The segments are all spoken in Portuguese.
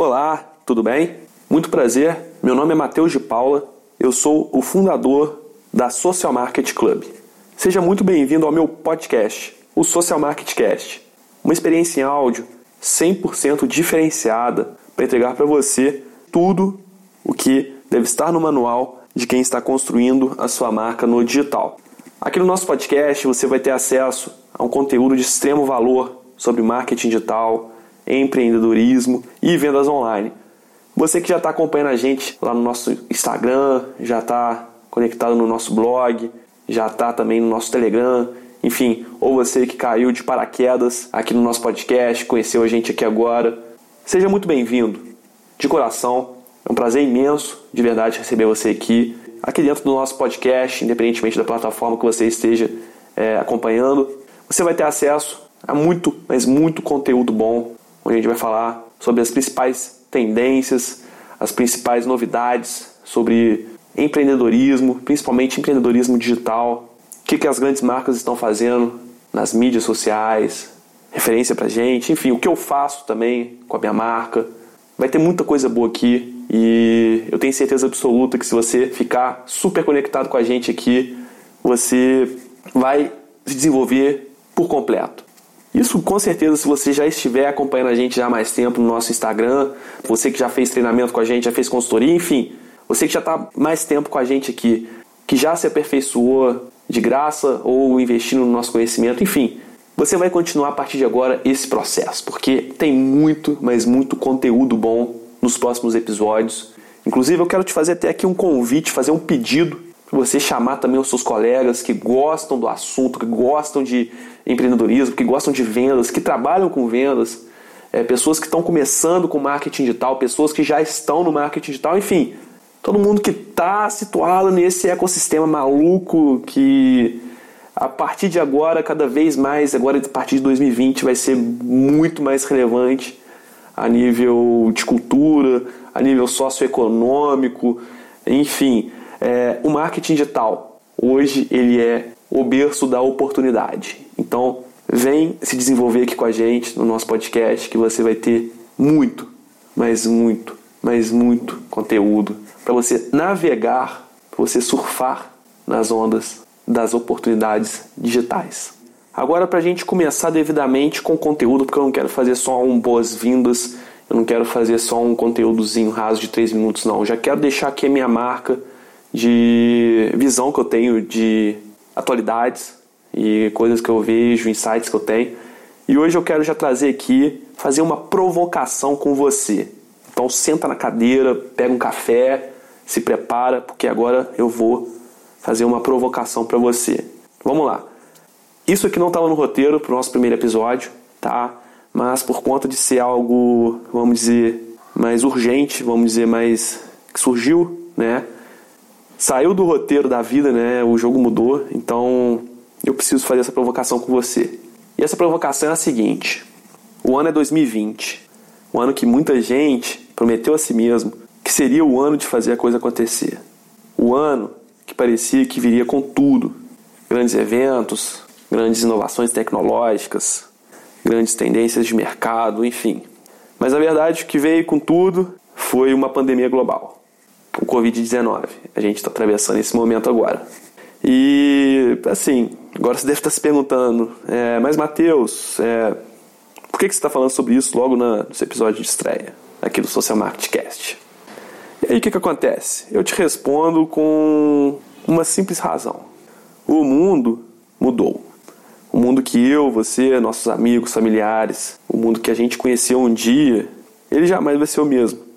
Olá, tudo bem? Muito prazer, meu nome é Matheus de Paula, eu sou o fundador da Social Market Club. Seja muito bem-vindo ao meu podcast, o Social Market Cast, uma experiência em áudio 100% diferenciada para entregar para você tudo o que deve estar no manual de quem está construindo a sua marca no digital. Aqui no nosso podcast você vai ter acesso a um conteúdo de extremo valor sobre marketing digital, empreendedorismo e vendas online. Você que já está acompanhando a gente lá no nosso Instagram, já está conectado no nosso blog, já está também no nosso Telegram, enfim, ou você que caiu de paraquedas aqui no nosso podcast, conheceu a gente aqui agora, seja muito bem-vindo. De coração, é um prazer imenso, de verdade, receber você aqui, aqui dentro do nosso podcast, independentemente da plataforma que você esteja é, acompanhando. Você vai ter acesso a muito, mas muito conteúdo bom, onde a gente vai falar sobre as principais tendências, as principais novidades sobre empreendedorismo, principalmente empreendedorismo digital, o que, que as grandes marcas estão fazendo nas mídias sociais, referência pra gente, enfim, o que eu faço também com a minha marca. Vai ter muita coisa boa aqui e eu tenho certeza absoluta que se você ficar super conectado com a gente aqui, você vai se desenvolver por completo. Isso com certeza, se você já estiver acompanhando a gente já há mais tempo no nosso Instagram, você que já fez treinamento com a gente, já fez consultoria, enfim, você que já está mais tempo com a gente aqui, que já se aperfeiçoou de graça ou investindo no nosso conhecimento, enfim, você vai continuar a partir de agora esse processo, porque tem muito, mas muito conteúdo bom nos próximos episódios. Inclusive, eu quero te fazer até aqui um convite, fazer um pedido você chamar também os seus colegas que gostam do assunto, que gostam de empreendedorismo, que gostam de vendas, que trabalham com vendas, é, pessoas que estão começando com marketing digital, pessoas que já estão no marketing digital, enfim, todo mundo que está situado nesse ecossistema maluco que a partir de agora, cada vez mais, agora a partir de 2020, vai ser muito mais relevante a nível de cultura, a nível socioeconômico, enfim, é, o marketing digital hoje ele é o berço da oportunidade. Então, vem se desenvolver aqui com a gente no nosso podcast que você vai ter muito, mas muito, mas muito conteúdo para você navegar, para você surfar nas ondas das oportunidades digitais. Agora, para a gente começar devidamente com o conteúdo, porque eu não quero fazer só um boas-vindas, eu não quero fazer só um conteúdozinho raso de 3 minutos, não. Eu já quero deixar aqui a minha marca de visão que eu tenho de atualidades e coisas que eu vejo, insights que eu tenho. E hoje eu quero já trazer aqui, fazer uma provocação com você. Então senta na cadeira, pega um café, se prepara, porque agora eu vou fazer uma provocação para você. Vamos lá. Isso aqui não estava no roteiro para o nosso primeiro episódio, tá? Mas por conta de ser algo, vamos dizer, mais urgente, vamos dizer, mais que surgiu, né? Saiu do roteiro da vida, né? O jogo mudou, então eu preciso fazer essa provocação com você. E essa provocação é a seguinte: o ano é 2020, o ano que muita gente prometeu a si mesmo que seria o ano de fazer a coisa acontecer. O ano que parecia que viria com tudo: grandes eventos, grandes inovações tecnológicas, grandes tendências de mercado, enfim. Mas a verdade é que veio com tudo foi uma pandemia global, o Covid-19. A gente está atravessando esse momento agora. E assim, agora você deve estar se perguntando, é, mas Matheus, é, por que, que você está falando sobre isso logo na, nesse episódio de estreia aqui do Social Marketing Cast? E aí o que, que acontece? Eu te respondo com uma simples razão. O mundo mudou. O mundo que eu, você, nossos amigos, familiares, o mundo que a gente conheceu um dia, ele jamais vai ser o mesmo.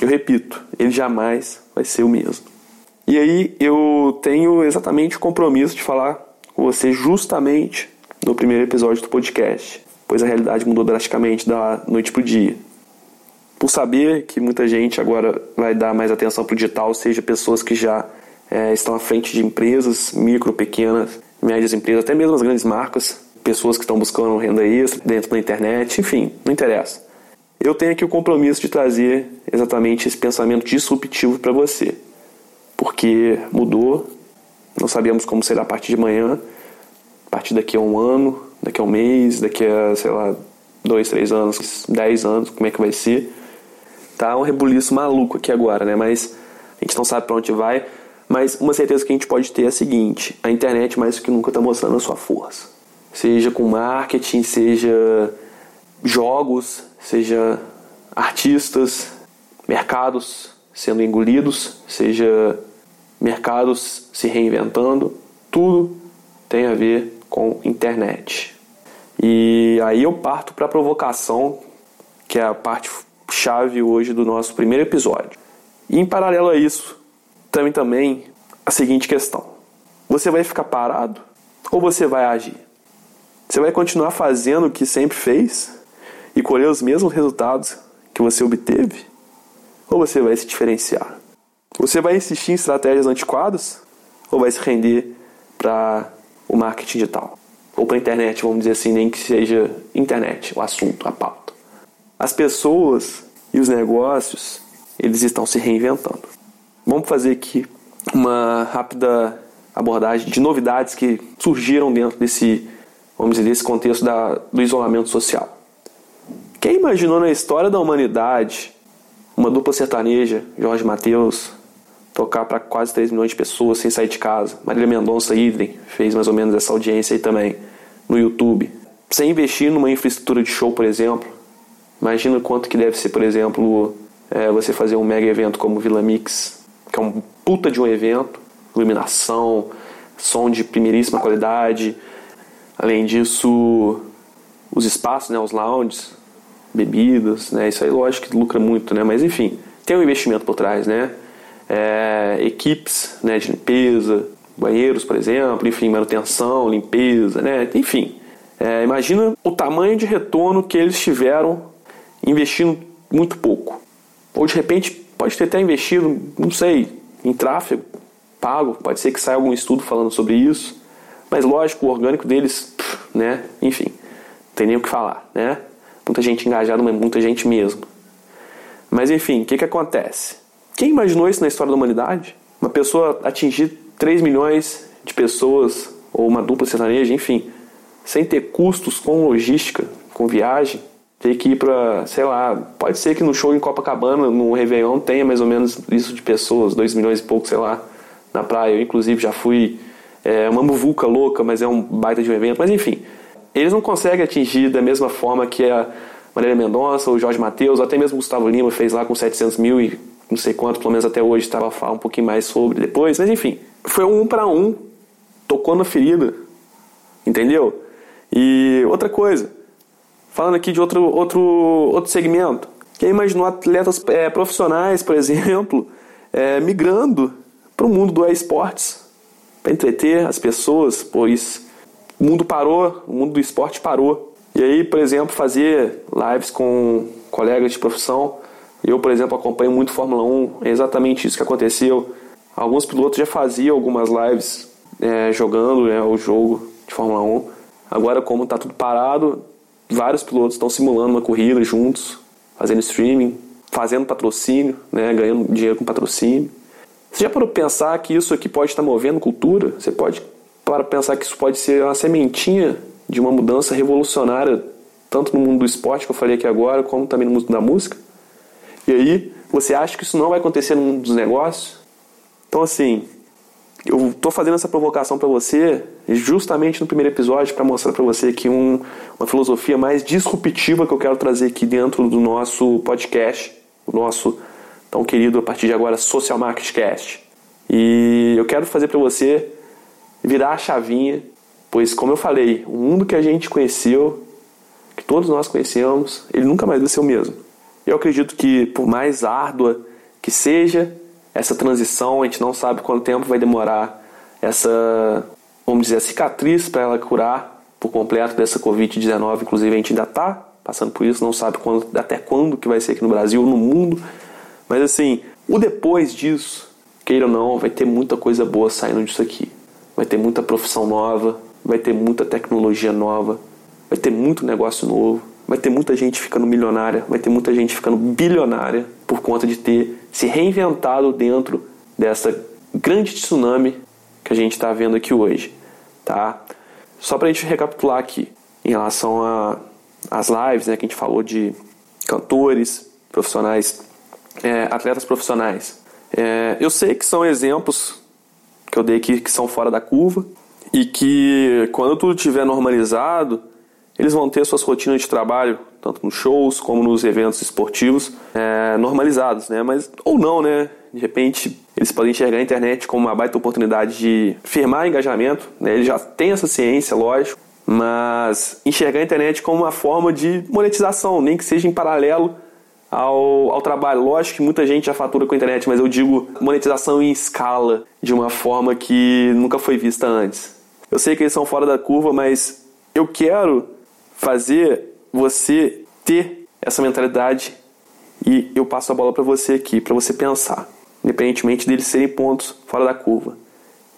Eu repito, ele jamais vai ser o mesmo. E aí eu tenho exatamente o compromisso de falar com você justamente no primeiro episódio do podcast, pois a realidade mudou drasticamente da noite para o dia por saber que muita gente agora vai dar mais atenção para o digital, seja pessoas que já é, estão à frente de empresas, micro, pequenas, médias empresas, até mesmo as grandes marcas, pessoas que estão buscando renda extra dentro da internet, enfim, não interessa. Eu tenho aqui o compromisso de trazer exatamente esse pensamento disruptivo para você, porque mudou, não sabemos como será a partir de amanhã, a partir daqui a um ano, daqui a um mês, daqui a, sei lá, dois, três anos, dez anos, como é que vai ser. Tá um rebuliço maluco aqui agora, né? Mas a gente não sabe para onde vai. Mas uma certeza que a gente pode ter é a seguinte: a internet mais do que nunca está mostrando a sua força. Seja com marketing, seja jogos, seja artistas, mercados sendo engolidos, seja mercados se reinventando, tudo tem a ver com internet. E aí eu parto para a provocação, que é a parte chave hoje do nosso primeiro episódio. E em paralelo a isso, também também a seguinte questão: você vai ficar parado ou você vai agir? Você vai continuar fazendo o que sempre fez e colher os mesmos resultados que você obteve? Ou você vai se diferenciar? Você vai insistir em estratégias antiquadas ou vai se render para o marketing digital? Ou para a internet, vamos dizer assim, nem que seja internet, o assunto, a pauta. As pessoas e os negócios, eles estão se reinventando. Vamos fazer aqui uma rápida abordagem de novidades que surgiram dentro desse, vamos dizer, desse contexto da, do isolamento social. Quem imaginou na história da humanidade uma dupla sertaneja, Jorge Mateus, tocar para quase 3 milhões de pessoas sem sair de casa? Marília Mendonça, idem, fez mais ou menos essa audiência aí também no YouTube. Sem investir numa infraestrutura de show, por exemplo, imagina quanto que deve ser, por exemplo, é, você fazer um mega evento como Vila Mix, que é um puta de um evento, iluminação, som de primeiríssima qualidade. Além disso, os espaços, né, os lounges, bebidas, né, isso aí lógico que lucra muito, né, mas enfim, tem um investimento por trás, né, é, equipes né, de limpeza, banheiros, por exemplo, enfim, manutenção, limpeza, né, enfim. É, imagina o tamanho de retorno que eles tiveram investindo muito pouco. Ou de repente pode ter até investido, não sei, em tráfego pago, pode ser que saia algum estudo falando sobre isso, mas lógico, o orgânico deles, né, enfim, tem nem o que falar, né? Muita gente engajada, mas muita gente mesmo. Mas enfim, o que, que acontece? Quem imaginou isso na história da humanidade? Uma pessoa atingir 3 milhões de pessoas, ou uma dupla sertaneja, enfim, sem ter custos com logística, com viagem, ter que ir para, sei lá, pode ser que no show em Copacabana, no Réveillon, tenha mais ou menos isso de pessoas, 2 milhões e pouco, sei lá, na praia. Eu, inclusive, já fui é, uma muvuca louca, mas é um baita de um evento. Mas, enfim, eles não conseguem atingir da mesma forma que a Marília Mendonça, o Jorge Matheus, até mesmo o Gustavo Lima fez lá com 700 mil e não sei quanto, pelo menos até hoje, estava a falar um pouquinho mais sobre depois. Mas, enfim, foi um para um, tocou na ferida, entendeu? E outra coisa, falando aqui de outro, outro, outro segmento, quem imaginou atletas é, profissionais, por exemplo, é, migrando para o mundo do esportes para entreter as pessoas, pois o mundo parou, o mundo do esporte parou. E aí, por exemplo, fazer lives com colegas de profissão. Eu, por exemplo, acompanho muito Fórmula 1, é exatamente isso que aconteceu. Alguns pilotos já faziam algumas lives é, jogando né, o jogo de Fórmula 1. Agora, como está tudo parado, vários pilotos estão simulando uma corrida juntos, fazendo streaming, fazendo patrocínio, né, ganhando dinheiro com patrocínio. Você já parou pensar que isso aqui pode estar movendo cultura? Você pode para pensar que isso pode ser uma sementinha de uma mudança revolucionária, tanto no mundo do esporte, que eu falei aqui agora, como também no mundo da música? E aí, você acha que isso não vai acontecer no mundo dos negócios? Então, assim, eu estou fazendo essa provocação para você justamente no primeiro episódio para mostrar para você que um, uma filosofia mais disruptiva que eu quero trazer aqui dentro do nosso podcast, o nosso tão querido a partir de agora Social Market Cast. E eu quero fazer para você virar a chavinha, pois como eu falei, o mundo que a gente conheceu, que todos nós conhecemos, ele nunca mais vai ser o mesmo. Eu acredito que por mais árdua que seja essa transição, a gente não sabe quanto tempo vai demorar essa, vamos dizer, cicatriz para ela curar por completo dessa Covid-19. Inclusive a gente ainda está passando por isso, não sabe quando, até quando que vai ser aqui no Brasil no mundo. Mas assim, o depois disso, queira ou não, vai ter muita coisa boa saindo disso aqui. Vai ter muita profissão nova, vai ter muita tecnologia nova, vai ter muito negócio novo, vai ter muita gente ficando milionária, vai ter muita gente ficando bilionária por conta de ter se reinventado dentro dessa grande tsunami que a gente está vendo aqui hoje, tá? Só para a gente recapitular aqui em relação às lives, né, que a gente falou de cantores, profissionais é, atletas profissionais. É, eu sei que são exemplos que eu dei aqui que são fora da curva e que quando tudo estiver normalizado, eles vão ter suas rotinas de trabalho, tanto nos shows como nos eventos esportivos, é, normalizados, né? Mas, ou não, né? De repente, eles podem enxergar a internet como uma baita oportunidade de firmar engajamento, né? Eles já têm essa ciência, lógico, mas enxergar a internet como uma forma de monetização, nem que seja em paralelo ao, ao trabalho. Lógico que muita gente já fatura com a internet, mas eu digo monetização em escala, de uma forma que nunca foi vista antes. Eu sei que eles são fora da curva, mas eu quero fazer você ter essa mentalidade e eu passo a bola para você aqui, para você pensar, independentemente deles serem pontos fora da curva.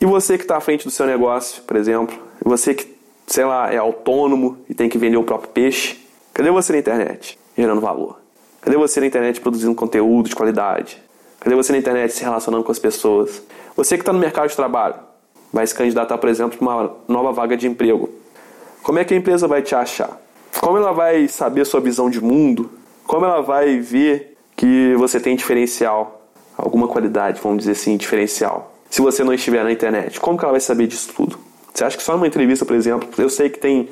E você que está à frente do seu negócio, por exemplo, você que, sei lá, é autônomo e tem que vender o próprio peixe, cadê você na internet gerando valor? Cadê você na internet produzindo conteúdo de qualidade? Cadê você na internet se relacionando com as pessoas? Você que está no mercado de trabalho, vai se candidatar, por exemplo, para uma nova vaga de emprego. Como é que a empresa vai te achar? Como ela vai saber sua visão de mundo? Como ela vai ver que você tem diferencial, alguma qualidade, vamos dizer assim, diferencial? Se você não estiver na internet, como que ela vai saber disso tudo? Você acha que só uma entrevista, por exemplo, eu sei que tem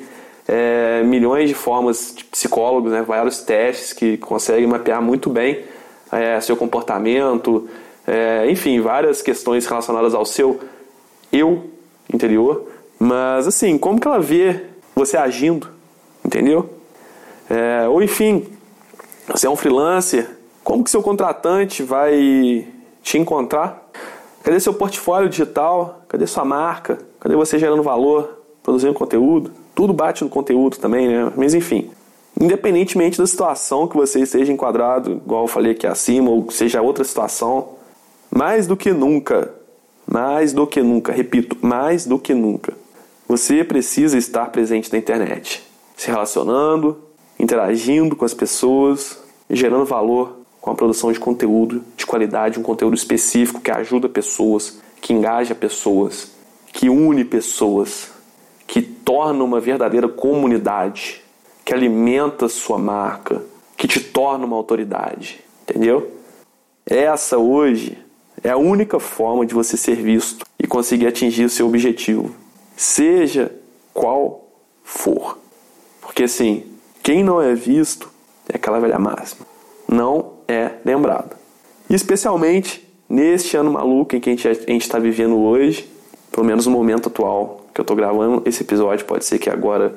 é, milhões de formas de psicólogos, né, vários testes que conseguem mapear muito bem é, seu comportamento, é, enfim, várias questões relacionadas ao seu eu interior. Mas assim, como que ela vê você agindo? Entendeu? É, ou enfim, você é um freelancer, como que seu contratante vai te encontrar? Cadê seu portfólio digital? Cadê sua marca? Cadê você gerando valor, produzindo conteúdo? Tudo bate no conteúdo também, né? Mas enfim, independentemente da situação que você esteja enquadrado, igual eu falei aqui acima, ou seja outra situação, mais do que nunca, mais do que nunca, repito, mais do que nunca, você precisa estar presente na internet, se relacionando, interagindo com as pessoas, gerando valor com a produção de conteúdo de qualidade, um conteúdo específico que ajuda pessoas, que engaja pessoas, que une pessoas, que torna uma verdadeira comunidade, que alimenta sua marca, que te torna uma autoridade, entendeu? Essa hoje é a única forma de você ser visto e conseguir atingir o seu objetivo, seja qual for. Porque assim, quem não é visto é aquela velha máxima, não é lembrado. E especialmente neste ano maluco em que a gente está vivendo hoje, pelo menos no momento atual que eu estou gravando esse episódio, pode ser que agora,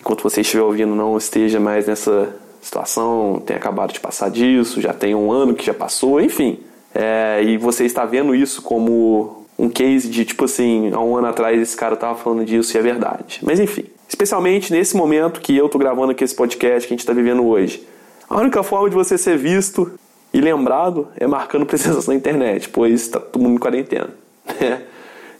enquanto você estiver ouvindo, não esteja mais nessa situação, tenha acabado de passar disso, já tem um ano que já passou, enfim. É, e você está vendo isso como um case de tipo assim, há um ano atrás esse cara estava falando disso e é verdade. Mas enfim, especialmente nesse momento que eu estou gravando aqui esse podcast que a gente está vivendo hoje. A única forma de você ser visto e lembrado é marcando presença na internet, pois está todo mundo em quarentena né?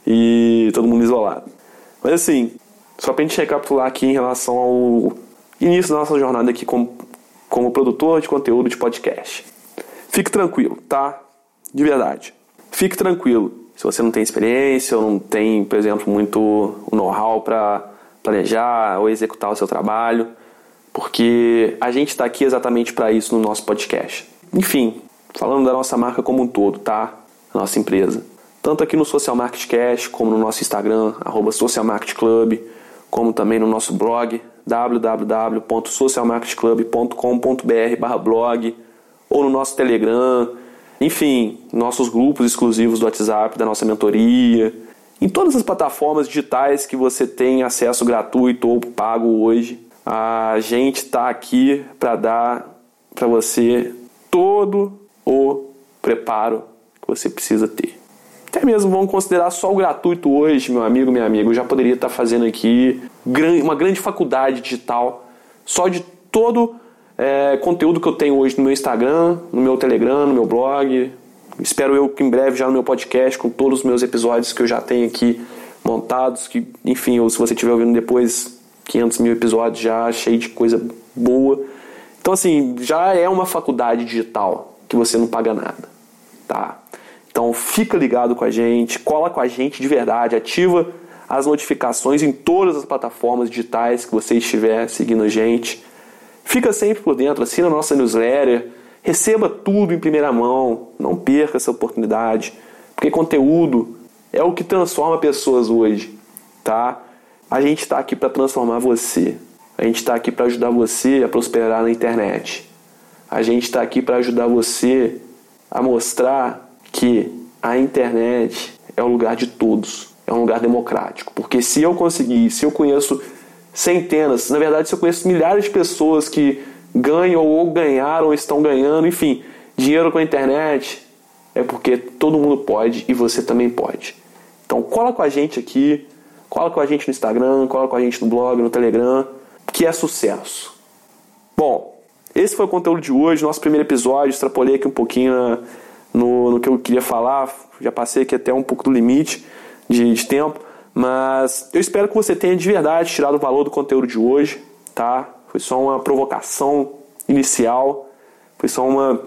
e todo mundo isolado. Mas assim, só para a gente recapitular aqui em relação ao início da nossa jornada aqui como, como produtor de conteúdo de podcast. Fique tranquilo, tá? De verdade. Fique tranquilo. Se você não tem experiência ou não tem, por exemplo, muito know-how para planejar ou executar o seu trabalho, porque a gente está aqui exatamente para isso no nosso podcast. Enfim, falando da nossa marca como um todo, tá? Nossa empresa. Tanto aqui no Social Market Cash, como no nosso Instagram, arroba Social Market Club, como também no nosso blog, www.socialmarketclub.com.br blog, ou no nosso Telegram, enfim, nossos grupos exclusivos do WhatsApp, da nossa mentoria, em todas as plataformas digitais que você tem acesso gratuito ou pago hoje, a gente está aqui para dar para você todo o preparo que você precisa ter. Até mesmo vamos considerar só o gratuito hoje, meu amigo, minha amiga. Eu já poderia estar fazendo aqui uma grande faculdade digital só de todo é, conteúdo que eu tenho hoje no meu Instagram, no meu Telegram, no meu blog. Espero eu que em breve já no meu podcast com todos os meus episódios que eu já tenho aqui montados. Que, enfim, ou se você estiver ouvindo depois, 500 mil episódios já cheio de coisa boa. Então, assim, já é uma faculdade digital que você não paga nada, tá? Então, fica ligado com a gente, cola com a gente de verdade, ativa as notificações em todas as plataformas digitais que você estiver seguindo a gente. Fica sempre por dentro, assina a nossa newsletter, Receba tudo em primeira mão, não perca essa oportunidade, porque conteúdo é o que transforma pessoas hoje, tá? A gente está aqui para transformar você. A gente está aqui para ajudar você a prosperar na internet. A gente está aqui para ajudar você a mostrar que a internet é o lugar de todos, é um lugar democrático. Porque se eu conseguir, se eu conheço centenas, na verdade, se eu conheço milhares de pessoas que ganham ou ganharam ou estão ganhando, enfim, dinheiro com a internet, é porque todo mundo pode e você também pode. Então cola com a gente aqui, cola com a gente no Instagram, cola com a gente no blog, no Telegram, que é sucesso. Bom, esse foi o conteúdo de hoje, nosso primeiro episódio. Extrapolei aqui um pouquinho no, no que eu queria falar, já passei aqui até um pouco do limite de, de tempo, mas eu espero que você tenha de verdade tirado o valor do conteúdo de hoje, tá? Foi só uma provocação inicial, foi só uma,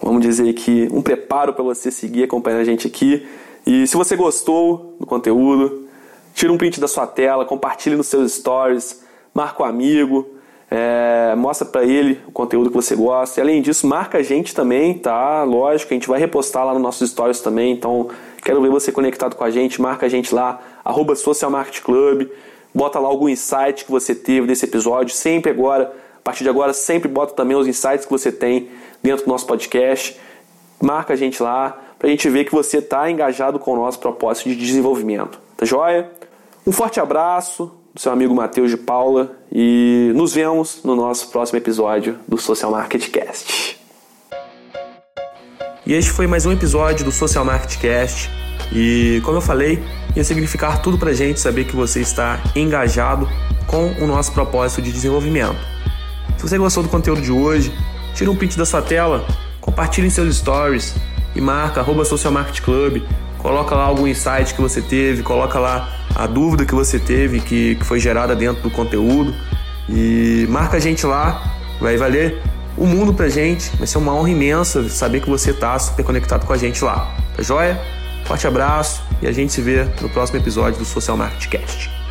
vamos dizer aqui, um preparo para você seguir acompanhando a gente aqui. E se você gostou do conteúdo, tira um print da sua tela, compartilhe nos seus stories, marca um amigo, é, mostra para ele o conteúdo que você gosta. E além disso, marca a gente também, tá? Lógico, a gente vai repostar lá nos nossos stories também. Então, quero ver você conectado com a gente. Marca a gente lá, arroba Social Market Club. Bota lá algum insight que você teve desse episódio. Sempre agora, a partir de agora, sempre bota também os insights que você tem dentro do nosso podcast. Marca a gente lá para a gente ver que você está engajado com o nosso propósito de desenvolvimento. Tá joia? Um forte abraço seu amigo Matheus de Paula e nos vemos no nosso próximo episódio do Social Market Cast. E este foi mais um episódio do Social Market Cast. E como eu falei, ia significar tudo pra gente saber que você está engajado com o nosso propósito de desenvolvimento. Se você gostou do conteúdo de hoje, tira um print da sua tela, compartilhe em seus stories e marca arroba Social Market Club, coloca lá algum insight que você teve, coloca lá a dúvida que você teve, que, que foi gerada dentro do conteúdo e marca a gente lá, vai valer o mundo pra gente, vai ser uma honra imensa saber que você tá super conectado com a gente lá, tá joia? Forte abraço e a gente se vê no próximo episódio do Social Market Cast.